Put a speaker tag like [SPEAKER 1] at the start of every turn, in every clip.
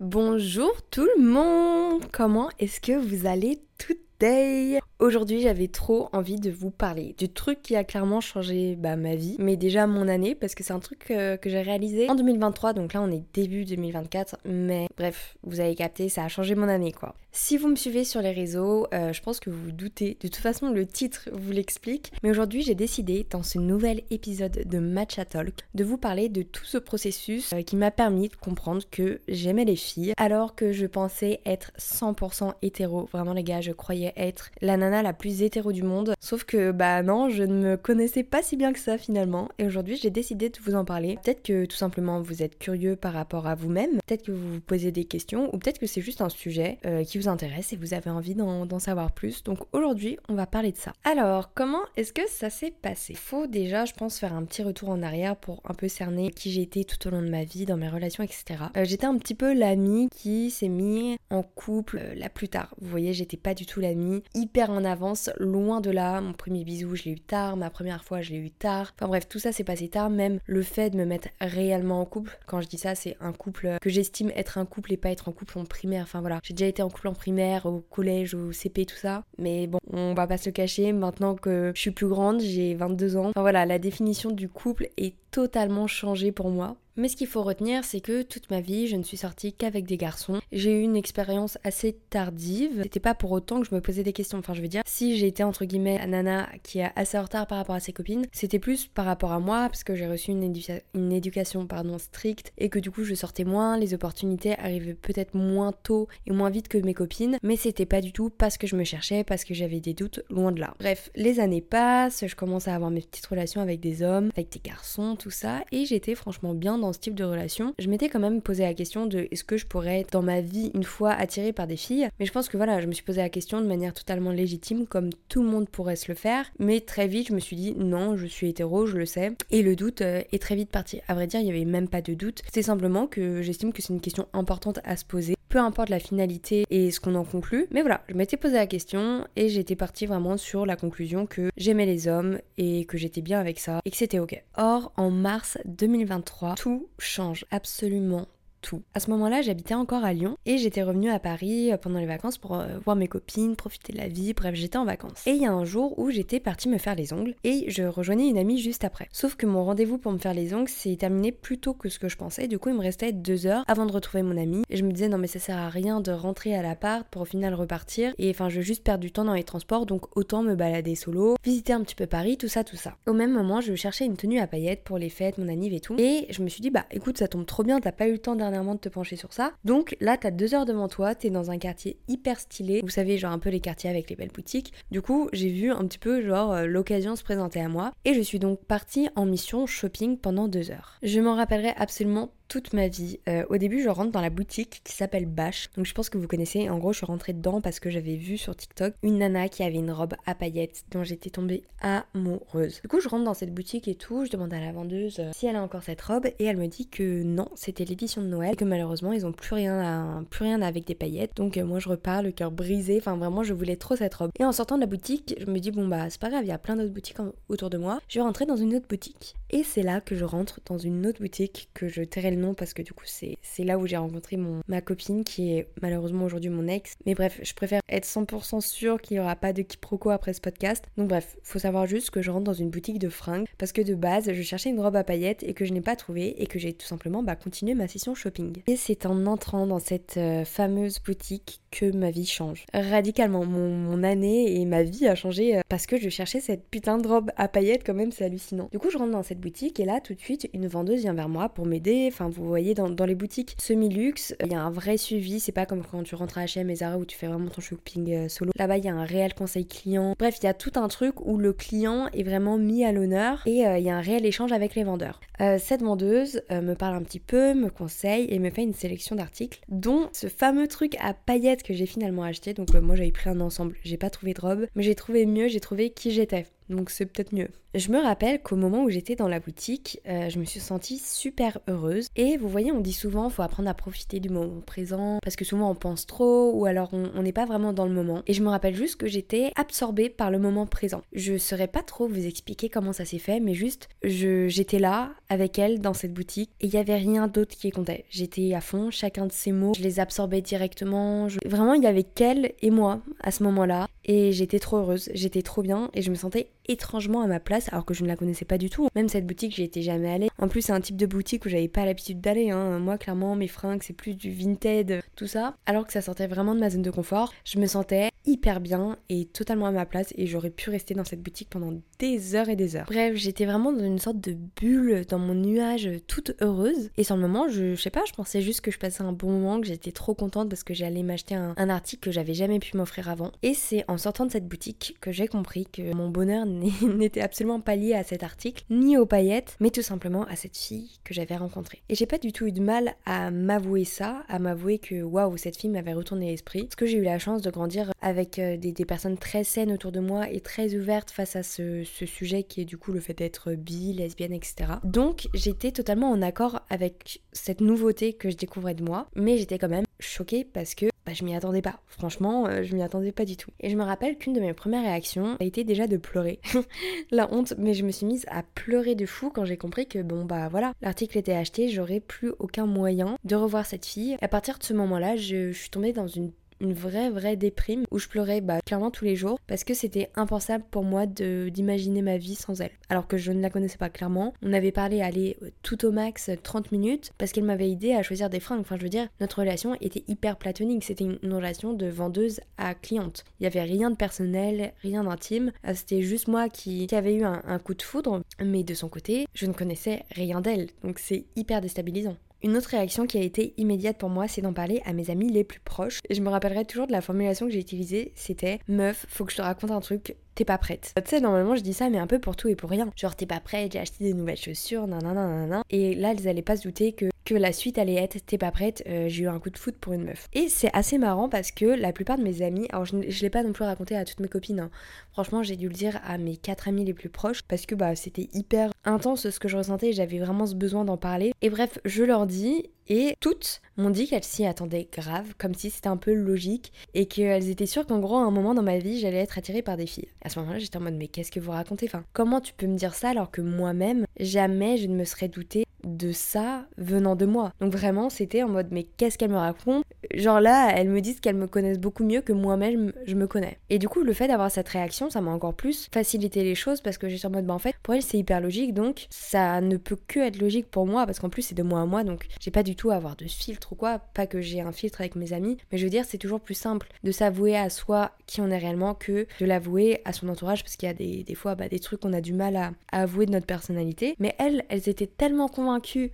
[SPEAKER 1] Bonjour tout le monde Comment est-ce que vous allez today? Aujourd'hui, j'avais trop envie de vous parler du truc qui a clairement changé bah, ma vie, mais déjà mon année, parce que c'est un truc euh, que j'ai réalisé en 2023, donc là on est début 2024, mais bref, vous avez capté, ça a changé mon année quoi. Si vous me suivez sur les réseaux, euh, je pense que vous vous doutez, de toute façon le titre vous l'explique, mais aujourd'hui j'ai décidé dans ce nouvel épisode de Matcha Talk de vous parler de tout ce processus euh, qui m'a permis de comprendre que j'aimais les filles, alors que je pensais être 100% hétéro. Vraiment les gars, je croyais être la nana la plus hétéro du monde. Sauf que bah non, je ne me connaissais pas si bien que ça finalement. Et aujourd'hui, j'ai décidé de vous en parler. Peut-être que tout simplement vous êtes curieux par rapport à vous-même. Peut-être que vous vous posez des questions. Ou peut-être que c'est juste un sujet euh, qui vous intéresse et vous avez envie d'en savoir plus. Donc aujourd'hui, on va parler de ça. Alors, comment est-ce que ça s'est passé? Faut déjà, je pense, faire un petit retour en arrière pour un peu cerner qui j'étais tout au long de ma vie, dans mes relations, etc. Euh, j'étais un petit peu l'amie qui s'est mis en couple euh, la plus tard. Vous voyez, j'étais pas du tout l'amie hyper avance, loin de là. Mon premier bisou, je l'ai eu tard, ma première fois, je l'ai eu tard. Enfin bref, tout ça s'est passé tard. Même le fait de me mettre réellement en couple, quand je dis ça, c'est un couple que j'estime être un couple et pas être en couple en primaire. Enfin voilà, j'ai déjà été en couple en primaire, au collège, au CP, tout ça. Mais bon, on va pas se cacher. Maintenant que je suis plus grande, j'ai 22 ans. Enfin voilà, la définition du couple est totalement changée pour moi. Mais ce qu'il faut retenir, c'est que toute ma vie, je ne suis sortie qu'avec des garçons. J'ai eu une expérience assez tardive. C'était pas pour autant que je me posais des questions. Enfin, je veux dire, si j'ai été entre guillemets nana qui est assez en retard par rapport à ses copines, c'était plus par rapport à moi parce que j'ai reçu une, une, éducation pardon stricte et que du coup je sortais moins, les opportunités arrivaient peut-être moins tôt et moins vite que mes copines. Mais c'était pas du tout parce que je me cherchais, parce que j'avais des doutes, loin de là. Bref, les années passent, je commence à avoir mes petites relations avec des hommes, avec des garçons, tout ça, et j'étais franchement bien dans ce type de relation, je m'étais quand même posé la question de est-ce que je pourrais être dans ma vie une fois attirée par des filles. Mais je pense que voilà, je me suis posé la question de manière totalement légitime, comme tout le monde pourrait se le faire. Mais très vite, je me suis dit non, je suis hétéro, je le sais. Et le doute euh, est très vite parti. À vrai dire, il n'y avait même pas de doute. C'est simplement que j'estime que c'est une question importante à se poser peu importe la finalité et ce qu'on en conclut. Mais voilà, je m'étais posé la question et j'étais partie vraiment sur la conclusion que j'aimais les hommes et que j'étais bien avec ça et que c'était ok. Or, en mars 2023, tout change absolument tout. À ce moment-là, j'habitais encore à Lyon et j'étais revenue à Paris euh, pendant les vacances pour euh, voir mes copines, profiter de la vie, bref, j'étais en vacances. Et il y a un jour où j'étais partie me faire les ongles et je rejoignais une amie juste après. Sauf que mon rendez-vous pour me faire les ongles s'est terminé plus tôt que ce que je pensais, du coup il me restait deux heures avant de retrouver mon amie et je me disais non mais ça sert à rien de rentrer à l'appart pour au final repartir et enfin je veux juste perdre du temps dans les transports donc autant me balader solo, visiter un petit peu Paris, tout ça, tout ça. Au même moment, je cherchais une tenue à paillettes pour les fêtes, mon anniv et tout et je me suis dit bah écoute ça tombe trop bien, t'as pas eu le temps de te pencher sur ça. Donc là, t'as deux heures devant toi, t'es dans un quartier hyper stylé. Vous savez, genre un peu les quartiers avec les belles boutiques. Du coup, j'ai vu un petit peu genre euh, l'occasion se présenter à moi et je suis donc partie en mission shopping pendant deux heures. Je m'en rappellerai absolument toute ma vie. Euh, au début, je rentre dans la boutique qui s'appelle Bash. Donc je pense que vous connaissez. En gros, je suis rentrée dedans parce que j'avais vu sur TikTok une nana qui avait une robe à paillettes dont j'étais tombée amoureuse. Du coup, je rentre dans cette boutique et tout. Je demande à la vendeuse euh, si elle a encore cette robe et elle me dit que non, c'était l'édition de Noël et que malheureusement, ils ont plus rien, à, plus rien avec des paillettes. Donc euh, moi, je repars le cœur brisé. Enfin, vraiment, je voulais trop cette robe. Et en sortant de la boutique, je me dis bon bah c'est pas grave, il y a plein d'autres boutiques autour de moi. Je vais dans une autre boutique. Et c'est là que je rentre dans une autre boutique que je tairai le nom parce que du coup c'est là où j'ai rencontré mon, ma copine qui est malheureusement aujourd'hui mon ex. Mais bref, je préfère être 100% sûre qu'il n'y aura pas de quiproquo après ce podcast. Donc bref, faut savoir juste que je rentre dans une boutique de fringues parce que de base je cherchais une robe à paillettes et que je n'ai pas trouvé et que j'ai tout simplement bah, continué ma session shopping. Et c'est en entrant dans cette euh, fameuse boutique que ma vie change. Radicalement, mon, mon, année et ma vie a changé euh, parce que je cherchais cette putain de robe à paillettes quand même, c'est hallucinant. Du coup je rentre dans cette boutique et là tout de suite une vendeuse vient vers moi pour m'aider, enfin vous voyez dans, les boutiques semi-luxe, il y a un vrai suivi. C'est pas comme quand tu rentres à H&M et Zara où tu fais vraiment ton shopping euh, solo. Là-bas, il y a un réel conseil client. Bref, il y a tout un truc où le client est vraiment mis à l'honneur et euh, il y a un réel échange avec les vendeurs. Cette vendeuse me parle un petit peu, me conseille et me fait une sélection d'articles, dont ce fameux truc à paillettes que j'ai finalement acheté. Donc moi, j'avais pris un ensemble. J'ai pas trouvé de robe, mais j'ai trouvé mieux. J'ai trouvé qui j'étais. Donc c'est peut-être mieux. Je me rappelle qu'au moment où j'étais dans la boutique, euh, je me suis sentie super heureuse. Et vous voyez, on dit souvent, faut apprendre à profiter du moment présent, parce que souvent on pense trop, ou alors on n'est pas vraiment dans le moment. Et je me rappelle juste que j'étais absorbée par le moment présent. Je saurais pas trop vous expliquer comment ça s'est fait, mais juste, j'étais là avec elle dans cette boutique, et il y avait rien d'autre qui comptait. J'étais à fond, chacun de ces mots, je les absorbais directement. Vraiment, il y avait qu'elle et moi à ce moment-là, et j'étais trop heureuse, j'étais trop bien, et je me sentais étrangement à ma place alors que je ne la connaissais pas du tout. Même cette boutique, j'y étais jamais allée. En plus, c'est un type de boutique où j'avais pas l'habitude d'aller. Hein. Moi, clairement, mes fringues, c'est plus du vintage, tout ça. Alors que ça sortait vraiment de ma zone de confort. Je me sentais hyper bien et totalement à ma place et j'aurais pu rester dans cette boutique pendant des heures et des heures. Bref, j'étais vraiment dans une sorte de bulle, dans mon nuage, toute heureuse. Et sur le moment, je, sais pas, je pensais juste que je passais un bon moment, que j'étais trop contente parce que j'allais m'acheter un, un article que j'avais jamais pu m'offrir avant. Et c'est en sortant de cette boutique que j'ai compris que mon bonheur n'était absolument pas lié à cet article, ni aux paillettes, mais tout simplement à cette fille que j'avais rencontrée. Et j'ai pas du tout eu de mal à m'avouer ça, à m'avouer que waouh, cette fille m'avait retourné l'esprit, parce que j'ai eu la chance de grandir avec euh, des, personnes très saines autour de moi et très ouvertes face à ce, sujet qui est du coup le fait d'être bi, lesbienne, etc. Donc j'étais totalement en accord avec cette nouveauté que je découvrais de moi, mais j'étais quand même choquée parce que bah, je m'y attendais pas. Franchement, euh, je m'y attendais pas du tout. Et je me rappelle qu'une de mes premières réactions a été déjà de pleurer. la honte, mais je me suis mise à pleurer de fou quand j'ai compris que bon bah voilà, l'article était acheté, j'aurais plus aucun moyen de revoir cette fille. À partir de ce moment-là, je suis tombée dans une une vraie, vraie déprime où je pleurais bah, clairement tous les jours parce que c'était impensable pour moi d'imaginer ma vie sans elle. Alors que je ne la connaissais pas clairement. On avait parlé aller tout au max 30 euh, minutes parce qu'elle m'avait aidé à choisir des fringues. Enfin, je veux dire, notre relation était hyper platonique. C'était une, relation de vendeuse à cliente. Il n'y avait rien de personnel, rien d'intime. Euh, c'était juste moi qui, qui avait eu un, un coup de foudre. Mais de son côté, je ne connaissais rien d'elle. Donc c'est hyper déstabilisant. Une autre réaction qui a été immédiate pour moi, c'est d'en parler à mes amis les plus proches. Et je me rappellerai toujours de la formulation que j'ai utilisée, c'était Meuf, faut que je te raconte un truc, pas prête. Tu sais, normalement je dis ça, mais un peu pour tout et pour rien. Genre, t'es pas prête, j'ai acheté des nouvelles chaussures, nanana, nanana. Et là, elles allaient pas se douter que la suite allait être t'es pas prête, euh, j'ai eu un coup de foot pour une meuf. Et c'est assez marrant parce que la plupart de mes amis, alors je, je l'ai pas non plus raconté à toutes mes copines, hein. franchement j'ai dû le dire à mes quatre amis les plus proches parce que bah c'était hyper intense ce que je ressentais, j'avais vraiment ce besoin d'en parler. Et bref, je leur dis et toutes m'ont dit qu'elles s'y attendaient grave, comme si c'était un peu logique, et qu'elles étaient sûres qu'en gros, à un moment dans ma vie, j'allais être attirée par des filles. À ce moment-là, j'étais en mode, mais qu'est-ce que vous racontez? Enfin, comment tu peux me dire ça alors que moi-même, jamais je ne me serais doutée de ça venant de moi. Donc vraiment, c'était en mode mais qu'est-ce qu'elle me raconte? Genre là, elles me disent qu'elles me connaissent beaucoup mieux que moi-même je me connais. Et du coup, le fait d'avoir cette réaction, ça m'a encore plus facilité les choses parce que j'étais en mode bah en fait, pour elle c'est hyper logique donc ça ne peut que être logique pour moi parce qu'en plus c'est de moi à moi donc j'ai pas du tout à avoir de filtre ou quoi, pas que j'ai un filtre avec mes amis, mais je veux dire c'est toujours plus simple de s'avouer à soi qui on est réellement que de l'avouer à son entourage parce qu'il y a des, des fois bah, des trucs qu'on a du mal à, à avouer de notre personnalité. Mais elles, elles étaient tellement convaincues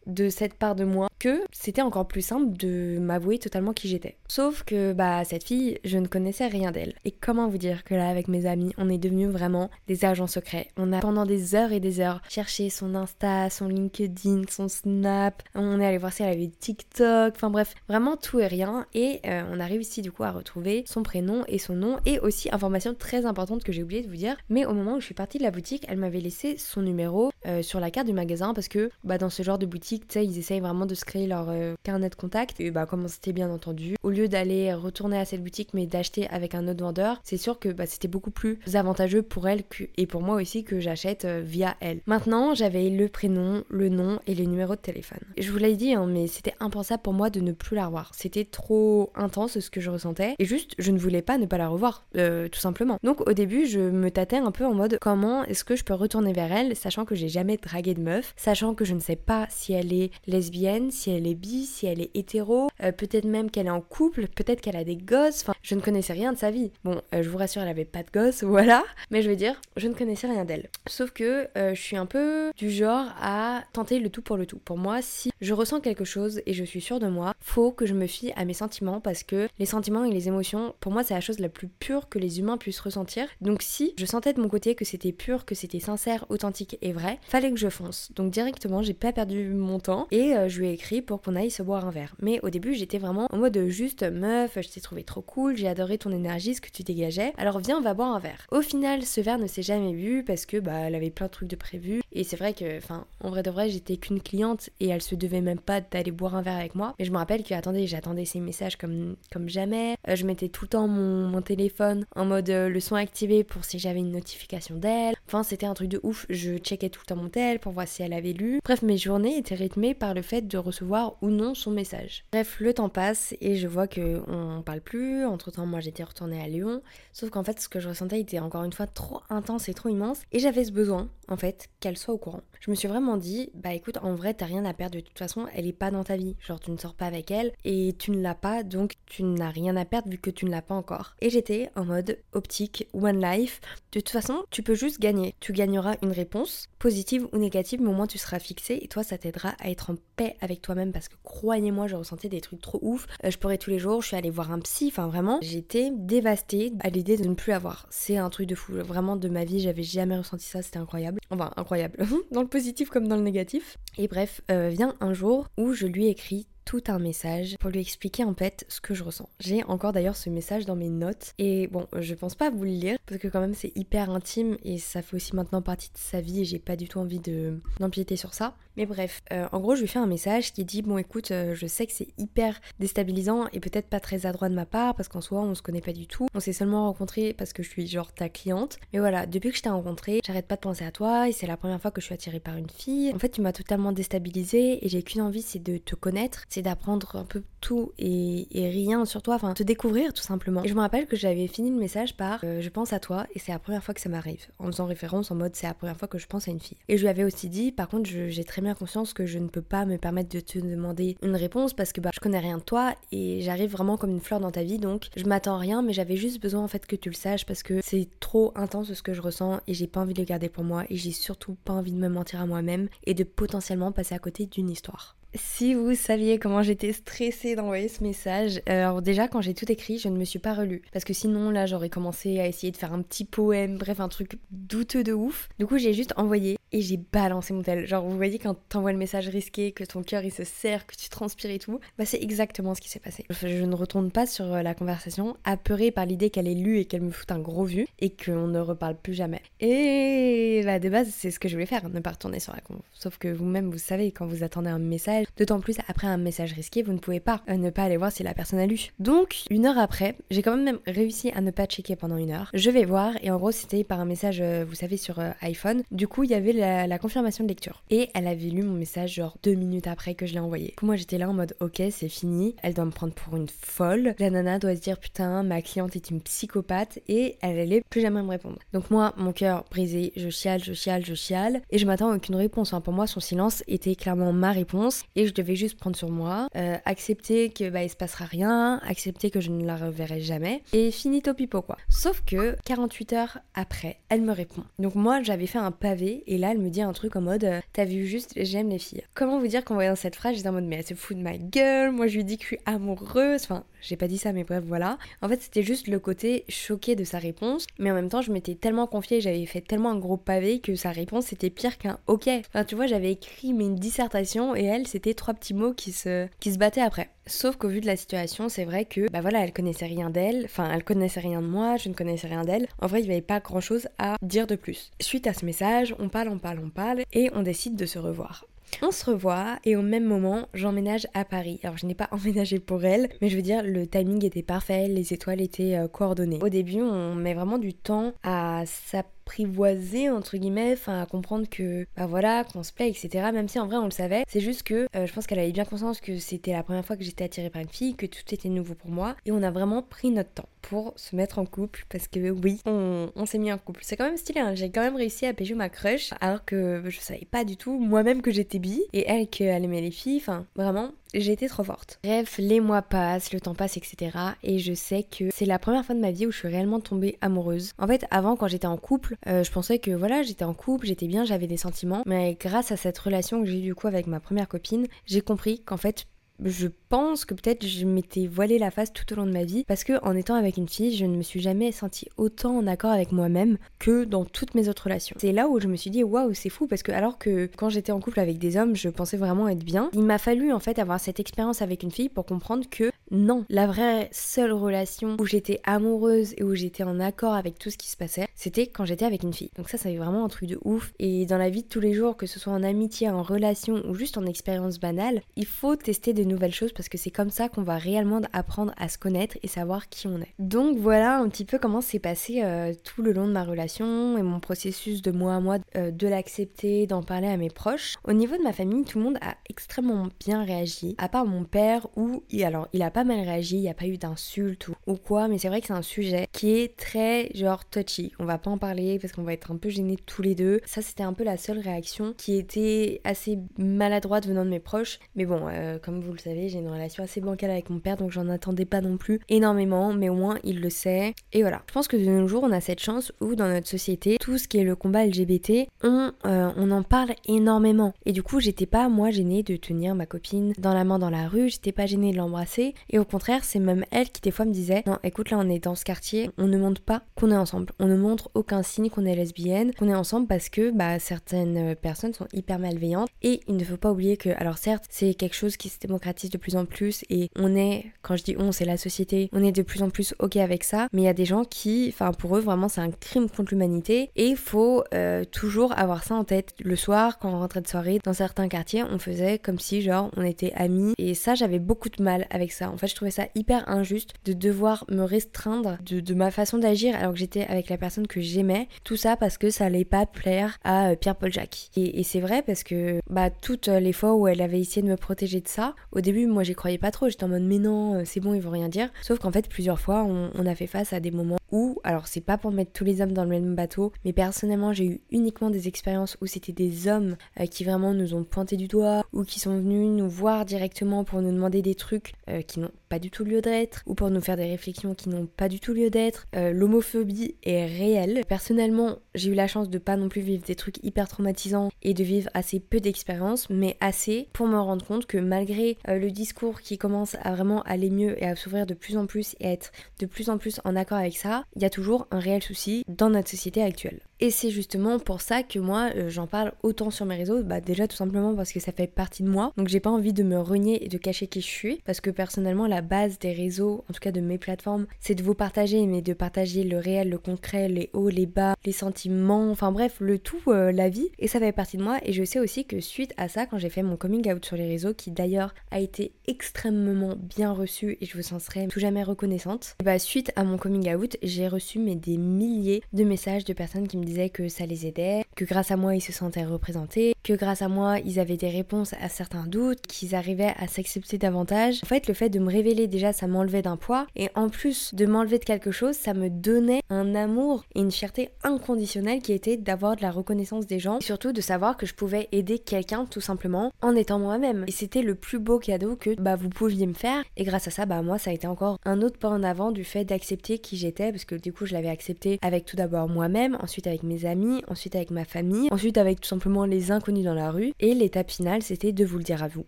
[SPEAKER 1] de cette part de moi que c'était encore plus simple de m'avouer totalement qui j'étais. Sauf que bah cette fille, je ne connaissais rien d'elle. Et comment vous dire que là avec mes amis, on est devenus vraiment des agents secrets. On a pendant des heures et des heures cherché son Insta, son LinkedIn, son Snap. On est allé voir si elle avait TikTok. Enfin bref, vraiment tout et rien. Et euh, on a réussi du coup à retrouver son prénom et son nom et aussi information très importante que j'ai oublié de vous dire. Mais au moment où je suis partie de la boutique, elle m'avait laissé son numéro euh, sur la carte du magasin parce que bah dans ce genre de boutique, tu sais, ils essayent vraiment de se créer leur euh, carnet de contact. Et bah, comme on s'était bien entendu, au lieu d'aller retourner à cette boutique mais d'acheter avec un autre vendeur, c'est sûr que bah, c'était beaucoup plus avantageux pour elle que, et pour moi aussi que j'achète euh, via elle. Maintenant, j'avais le prénom, le nom et le numéro de téléphone. Je vous l'ai dit, hein, mais c'était impensable pour moi de ne plus la revoir. C'était trop intense ce que je ressentais et juste, je ne voulais pas ne pas la revoir, euh, tout simplement. Donc au début, je me tâtais un peu en mode comment est-ce que je peux retourner vers elle, sachant que j'ai jamais dragué de meuf, sachant que je ne sais pas si elle est lesbienne, si elle est bi, si elle est hétéro, euh, peut-être même qu'elle est en couple, peut-être qu'elle a des gosses, enfin je ne connaissais rien de sa vie. Bon, euh, je vous rassure, elle avait pas de gosses, voilà, mais je veux dire, je ne connaissais rien d'elle. Sauf que euh, je suis un peu du genre à tenter le tout pour le tout. Pour moi, si je ressens quelque chose et je suis sûre de moi, faut que je me fie à mes sentiments parce que les sentiments et les émotions, pour moi, c'est la chose la plus pure que les humains puissent ressentir. Donc si je sentais de mon côté que c'était pur, que c'était sincère, authentique et vrai, fallait que je fonce. Donc directement, j'ai pas perdu mon temps et je lui ai écrit pour qu'on aille se boire un verre. Mais au début, j'étais vraiment en mode juste meuf, je t'ai trouvé trop cool, j'ai adoré ton énergie, ce que tu dégageais. Alors viens, on va boire un verre. Au final, ce verre ne s'est jamais vu parce que bah elle avait plein de trucs de prévu et c'est vrai que enfin en vrai de vrai, j'étais qu'une cliente et elle se devait même pas d'aller boire un verre avec moi. Mais je me rappelle que attendez, j'attendais ses messages comme comme jamais. Euh, je mettais tout le temps mon, mon téléphone en mode euh, le son activé pour si j'avais une notification d'elle. Enfin, c'était un truc de ouf. Je checkais tout le temps mon tel pour voir si elle avait lu. Bref, mes journées étaient rythmées par le fait de recevoir ou non son message. Bref, le temps passe et je vois que on parle plus. Entre temps, moi j'étais retournée à Lyon. Sauf qu'en fait, ce que je ressentais était encore une fois trop intense et trop immense. Et j'avais ce besoin, en fait, qu'elle soit au courant. Je me suis vraiment dit, bah écoute, en vrai, t'as rien à perdre de toute façon, elle est pas dans ta vie. Genre, tu ne sors pas avec elle et tu ne l'as pas, donc tu n'as rien à perdre vu que tu ne l'as pas encore. Et j'étais en mode optique, one life. De toute façon, tu peux juste gagner. Tu gagneras une réponse, positive ou négative, mais au moins tu seras fixé et toi, ça t'aidera à être en paix avec toi-même parce que croyez-moi, je ressentais des trucs trop ouf. Euh, je pleurais tous les jours, je suis allée voir un psy, enfin vraiment, j'étais dévastée à l'idée de ne plus avoir. C'est un truc de fou. Vraiment, de ma vie, j'avais jamais ressenti ça, c'était incroyable. Enfin, incroyable. dans le positif comme dans le négatif. Et bref, euh, vient un jour où je lui écris tout un message pour lui expliquer en fait ce que je ressens. J'ai encore d'ailleurs ce message dans mes notes et bon, je pense pas vous le lire parce que quand même c'est hyper intime et ça fait aussi maintenant partie de sa vie et j'ai pas du tout envie de d'empiéter sur ça. Mais bref, euh, en gros, je lui fais un message qui dit Bon, écoute, euh, je sais que c'est hyper déstabilisant et peut-être pas très adroit de ma part parce qu'en soi, on se connaît pas du tout. On s'est seulement rencontrés parce que je suis genre ta cliente. Mais voilà, depuis que je t'ai rencontré, j'arrête pas de penser à toi et c'est la première fois que je suis attirée par une fille. En fait, tu m'as totalement déstabilisée et j'ai qu'une envie, c'est de te connaître, c'est d'apprendre un peu tout et, rien sur toi, enfin, te découvrir tout simplement. Et je me rappelle que j'avais fini le message par euh, Je pense à toi et c'est la première fois que ça m'arrive. En faisant référence en mode C'est la première fois que je pense à une fille. Et je lui avais aussi dit Par contre, j'ai très conscience que je ne peux pas me permettre de te demander une réponse parce que bah, je connais rien de toi et j'arrive vraiment comme une fleur dans ta vie donc je m'attends à rien mais j'avais juste besoin en fait que tu le saches parce que c'est trop intense ce que je ressens et j'ai pas envie de le garder pour moi j'ai surtout pas envie de me mentir à moi-même et de potentiellement passer à côté d'une histoire. Si vous saviez comment j'étais stressée d'envoyer ce message, euh, alors déjà quand j'ai tout écrit, je ne me suis pas relue parce que sinon là j'aurais commencé à essayer de faire un petit poème, bref un truc douteux de ouf. Du coup j'ai juste envoyé et j'ai balancé mon tel. Genre vous voyez quand t'envoies le message risqué, que ton cœur il se serre, que tu transpires et tout, bah c'est exactement ce qui s'est passé. Je ne retourne pas sur euh, la conversation, apeurée par l'idée qu'elle est lue et qu'elle me fout un gros vu et qu'on ne reparle plus jamais. Et bah de base c'est ce que je voulais faire, ne pas retourner sur la con. Sauf que vous-même vous savez quand vous attendez un message D'autant plus après un message risqué, vous ne pouvez pas euh, ne pas aller voir si la personne a lu. Donc, une heure après, j'ai quand même réussi à ne pas checker pendant une heure. Je vais voir, et en gros, c'était par un message, euh, vous savez, sur iPhone. Du coup, il y avait la, confirmation de lecture. Et elle avait lu mon message genre deux minutes après que je l'ai envoyé. Moi, j'étais là en mode, ok, c'est fini. Elle doit me prendre pour une folle. La nana doit se dire, putain, ma cliente est une psychopathe, et elle allait plus jamais me répondre. Donc moi, mon cœur brisé, je chiale, je chiale, je chiale, et je m'attends à aucune réponse. Hein. Pour moi, son silence était clairement ma réponse et je devais juste prendre sur moi, euh, accepter que bah il se passera rien, accepter que je ne la reverrai jamais et finito pipo quoi. Sauf que 48 heures après, elle me répond. Donc moi j'avais fait un pavé et là elle me dit un truc en mode euh, t'as vu juste j'aime les filles. Comment vous dire qu'en voyant cette phrase j'étais en mode mais elle se fout de ma gueule, moi je lui dis que je suis amoureuse, enfin j'ai pas dit ça mais bref voilà. En fait c'était juste le côté choqué de sa réponse mais en même temps je m'étais tellement confiée, j'avais fait tellement un gros pavé que sa réponse c'était pire qu'un ok. Enfin tu vois j'avais écrit une dissertation et elle c'était trois petits mots qui se, qui se battaient après. Sauf qu'au vu de la situation, c'est vrai que, bah voilà, elle connaissait rien d'elle, enfin, elle connaissait rien de moi, je ne connaissais rien d'elle. En vrai, il n'y avait pas grand chose à dire de plus. Suite à ce message, on parle, on parle, on parle, et on décide de se revoir. On se revoit et au même moment, j'emménage à Paris. Alors je n'ai pas emménagé pour elle, mais je veux dire, le timing était parfait, les étoiles étaient euh, coordonnées. Au début, on met vraiment du temps à s'apprendre apprivoiser entre guillemets, enfin à comprendre que bah voilà qu'on se plaît etc. Même si en vrai on le savait, c'est juste que euh, je pense qu'elle avait bien conscience que c'était la première fois que j'étais attirée par une fille, que tout était nouveau pour moi et on a vraiment pris notre temps pour se mettre en couple parce que oui, on, s'est mis en couple. C'est quand même stylé, hein. j'ai quand même réussi à pécho ma crush alors que je savais pas du tout moi-même que j'étais bi et elle qu'elle aimait les filles, enfin vraiment été trop forte. Bref, les mois passent, le temps passe, etc. Et je sais que c'est la première fois de ma vie où je suis réellement tombée amoureuse. En fait, avant, quand j'étais en couple, euh, je pensais que voilà, j'étais en couple, j'étais bien, j'avais des sentiments. Mais grâce à cette relation que j'ai eu du coup avec ma première copine, j'ai compris qu'en fait, je pense que peut-être je m'étais voilé la face tout au long de ma vie parce que en étant avec une fille, je ne me suis jamais sentie autant en accord avec moi-même que dans toutes mes autres relations. C'est là où je me suis dit waouh, c'est fou parce que alors que quand j'étais en couple avec des hommes, je pensais vraiment être bien, il m'a fallu en fait avoir cette expérience avec une fille pour comprendre que non, la vraie seule relation où j'étais amoureuse et où j'étais en accord avec tout ce qui se passait, c'était quand j'étais avec une fille. Donc ça, ça fait vraiment un truc de ouf. Et dans la vie de tous les jours, que ce soit en amitié, en relation ou juste en expérience banale, il faut tester de nouvelles choses parce que c'est comme ça qu'on va réellement apprendre à se connaître et savoir qui on est. Donc voilà un petit peu comment s'est passé euh, tout le long de ma relation et mon processus de mois à mois euh, de l'accepter, d'en parler à mes proches. Au niveau de ma famille, tout le monde a extrêmement bien réagi, à part mon père où, alors il a pas mal réagi, il n'y a pas eu d'insultes ou, ou quoi, mais c'est vrai que c'est un sujet qui est très genre touchy. On va pas en parler parce qu'on va être un peu gênés tous les deux. Ça c'était un peu la seule réaction qui était assez maladroite venant de mes proches. Mais bon, euh, comme vous le savez, j'ai une relation assez bancale avec mon père, donc j'en attendais pas non plus énormément, mais au moins il le sait. Et voilà. Je pense que de nos jours, on a cette chance où dans notre société, tout ce qui est le combat LGBT, on, euh, on en parle énormément. Et du coup, j'étais pas, moi, gênée de tenir ma copine dans la main dans la rue, j'étais pas gênée de l'embrasser. Et au contraire, c'est même elle qui des fois me disait, non, écoute, là, on est dans ce quartier, on ne montre pas qu'on est ensemble. On ne montre aucun signe qu'on est lesbienne, qu'on est ensemble parce que bah, certaines personnes sont hyper malveillantes. Et il ne faut pas oublier que, alors certes, c'est quelque chose qui se démocratise de plus en plus et on est, quand je dis on, c'est la société, on est de plus en plus ok avec ça, mais il y a des gens qui, enfin pour eux vraiment c'est un crime contre l'humanité et il faut euh, toujours avoir ça en tête. Le soir, quand on rentrait de soirée, dans certains quartiers, on faisait comme si genre on était amis et ça j'avais beaucoup de mal avec ça. En fait je trouvais ça hyper injuste de devoir me restreindre de, ma façon d'agir alors que j'étais avec la personne que j'aimais. Tout ça parce que ça allait pas plaire à euh, Pierre-Paul Jacques. Et, c'est vrai parce que bah toutes les fois où elle avait essayé de me protéger de ça, au début moi j'y croyais pas trop, j'étais en mode mais non euh, c'est bon ils vont rien dire. Sauf qu'en fait plusieurs fois on a fait face à des moments où, alors c'est pas pour mettre tous les hommes dans le même bateau, mais personnellement j'ai eu uniquement des expériences où c'était des hommes euh, qui vraiment nous ont pointé du doigt ou qui sont venus nous voir directement pour nous demander des trucs euh, qui n'ont pas du tout lieu d'être ou pour nous faire des réflexions qui n'ont pas du tout lieu d'être. Euh, l'homophobie est réelle. Personnellement, j'ai eu la chance de pas non plus vivre des trucs hyper traumatisants et de vivre assez peu d'expériences, mais assez pour me rendre compte que malgré le discours qui commence à vraiment aller mieux et à s'ouvrir de plus en plus et à être de plus en plus en accord avec ça, il y a toujours un réel souci dans notre société actuelle. Et c'est justement pour ça que moi euh, j'en parle autant sur mes réseaux, bah déjà tout simplement parce que ça fait partie de moi, donc j'ai pas envie de me renier et de cacher qui je suis, parce que personnellement la base des réseaux, en tout cas de mes plateformes, c'est de vous partager, mais de partager le réel, le concret, les hauts, les bas, les sentiments, enfin bref, le tout, euh, la vie, et ça fait partie de moi, et je sais aussi que suite à ça, quand j'ai fait mon coming out sur les réseaux, qui d'ailleurs a été extrêmement bien reçu, et je vous en serai tout jamais reconnaissante, bah suite à mon coming out, j'ai reçu mais des milliers de messages de personnes qui me disaient que ça les aidait, que grâce à moi ils se sentaient représentés, que grâce à moi ils avaient des réponses à certains doutes, qu'ils arrivaient à s'accepter davantage. En fait, le fait de me révéler déjà, ça m'enlevait d'un poids, et en plus de m'enlever de quelque chose, ça me donnait un amour et une fierté inconditionnelle qui était d'avoir de la reconnaissance des gens, et surtout de savoir que je pouvais aider quelqu'un tout simplement en étant moi-même. Et c'était le plus beau cadeau que bah vous pouviez me faire, et grâce à ça, bah moi ça a été encore un autre pas en avant du fait d'accepter qui j'étais, parce que du coup je l'avais accepté avec tout d'abord moi-même, ensuite avec mes amis, ensuite avec ma famille, ensuite avec tout simplement les inconnus dans la rue. Et l'étape finale, c'était de vous le dire à vous.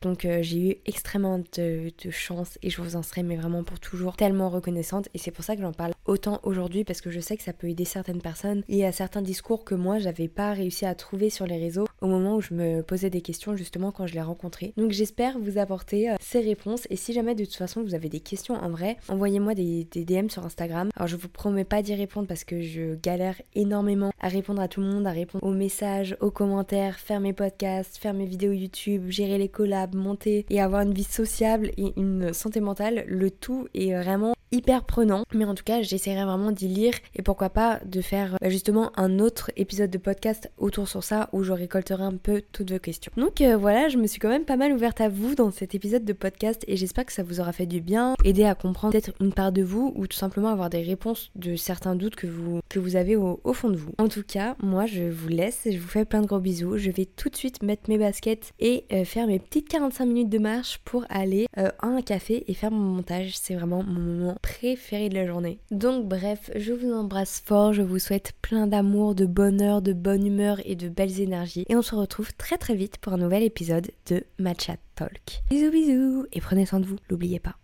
[SPEAKER 1] Donc euh, j'ai eu extrêmement de, chance et je vous en serai mais vraiment pour toujours tellement reconnaissante. Et c'est pour ça que j'en parle autant aujourd'hui parce que je sais que ça peut aider certaines personnes et à certains discours que moi j'avais pas réussi à trouver sur les réseaux au moment où je me posais des questions justement quand je les rencontrais. Donc j'espère vous apporter euh, ces réponses et si jamais de toute façon vous avez des questions en vrai, envoyez-moi des, des DM sur Instagram. Alors je vous promets pas d'y répondre parce que je galère énormément à répondre à tout le monde, à répondre aux messages, aux commentaires, faire mes podcasts, faire mes vidéos YouTube, gérer les collabs, monter et avoir une vie sociable et une santé mentale. Le tout est vraiment hyper prenant. Mais en tout cas, j'essaierai vraiment d'y lire et pourquoi pas de faire bah, justement un autre épisode de podcast autour sur ça où je récolterai un peu toutes vos questions. Donc euh, voilà, je me suis quand même pas mal ouverte à vous dans cet épisode de podcast et j'espère que ça vous aura fait du bien, aider à comprendre peut-être une part de vous ou tout simplement avoir des réponses de certains doutes que vous, que vous avez au, fond de vous. En tout cas, moi je vous laisse, je vous fais plein de gros bisous. Je vais tout de suite mettre mes baskets et euh, faire mes petites 45 minutes de marche pour aller euh, à un café et faire mon montage. C'est vraiment mon moment préféré de la journée. Donc bref, je vous embrasse fort, je vous souhaite plein d'amour, de bonheur, de bonne humeur et de belles énergies. Et on se retrouve très très vite pour un nouvel épisode de Matcha Talk. Bisous bisous et prenez soin de vous, n'oubliez pas.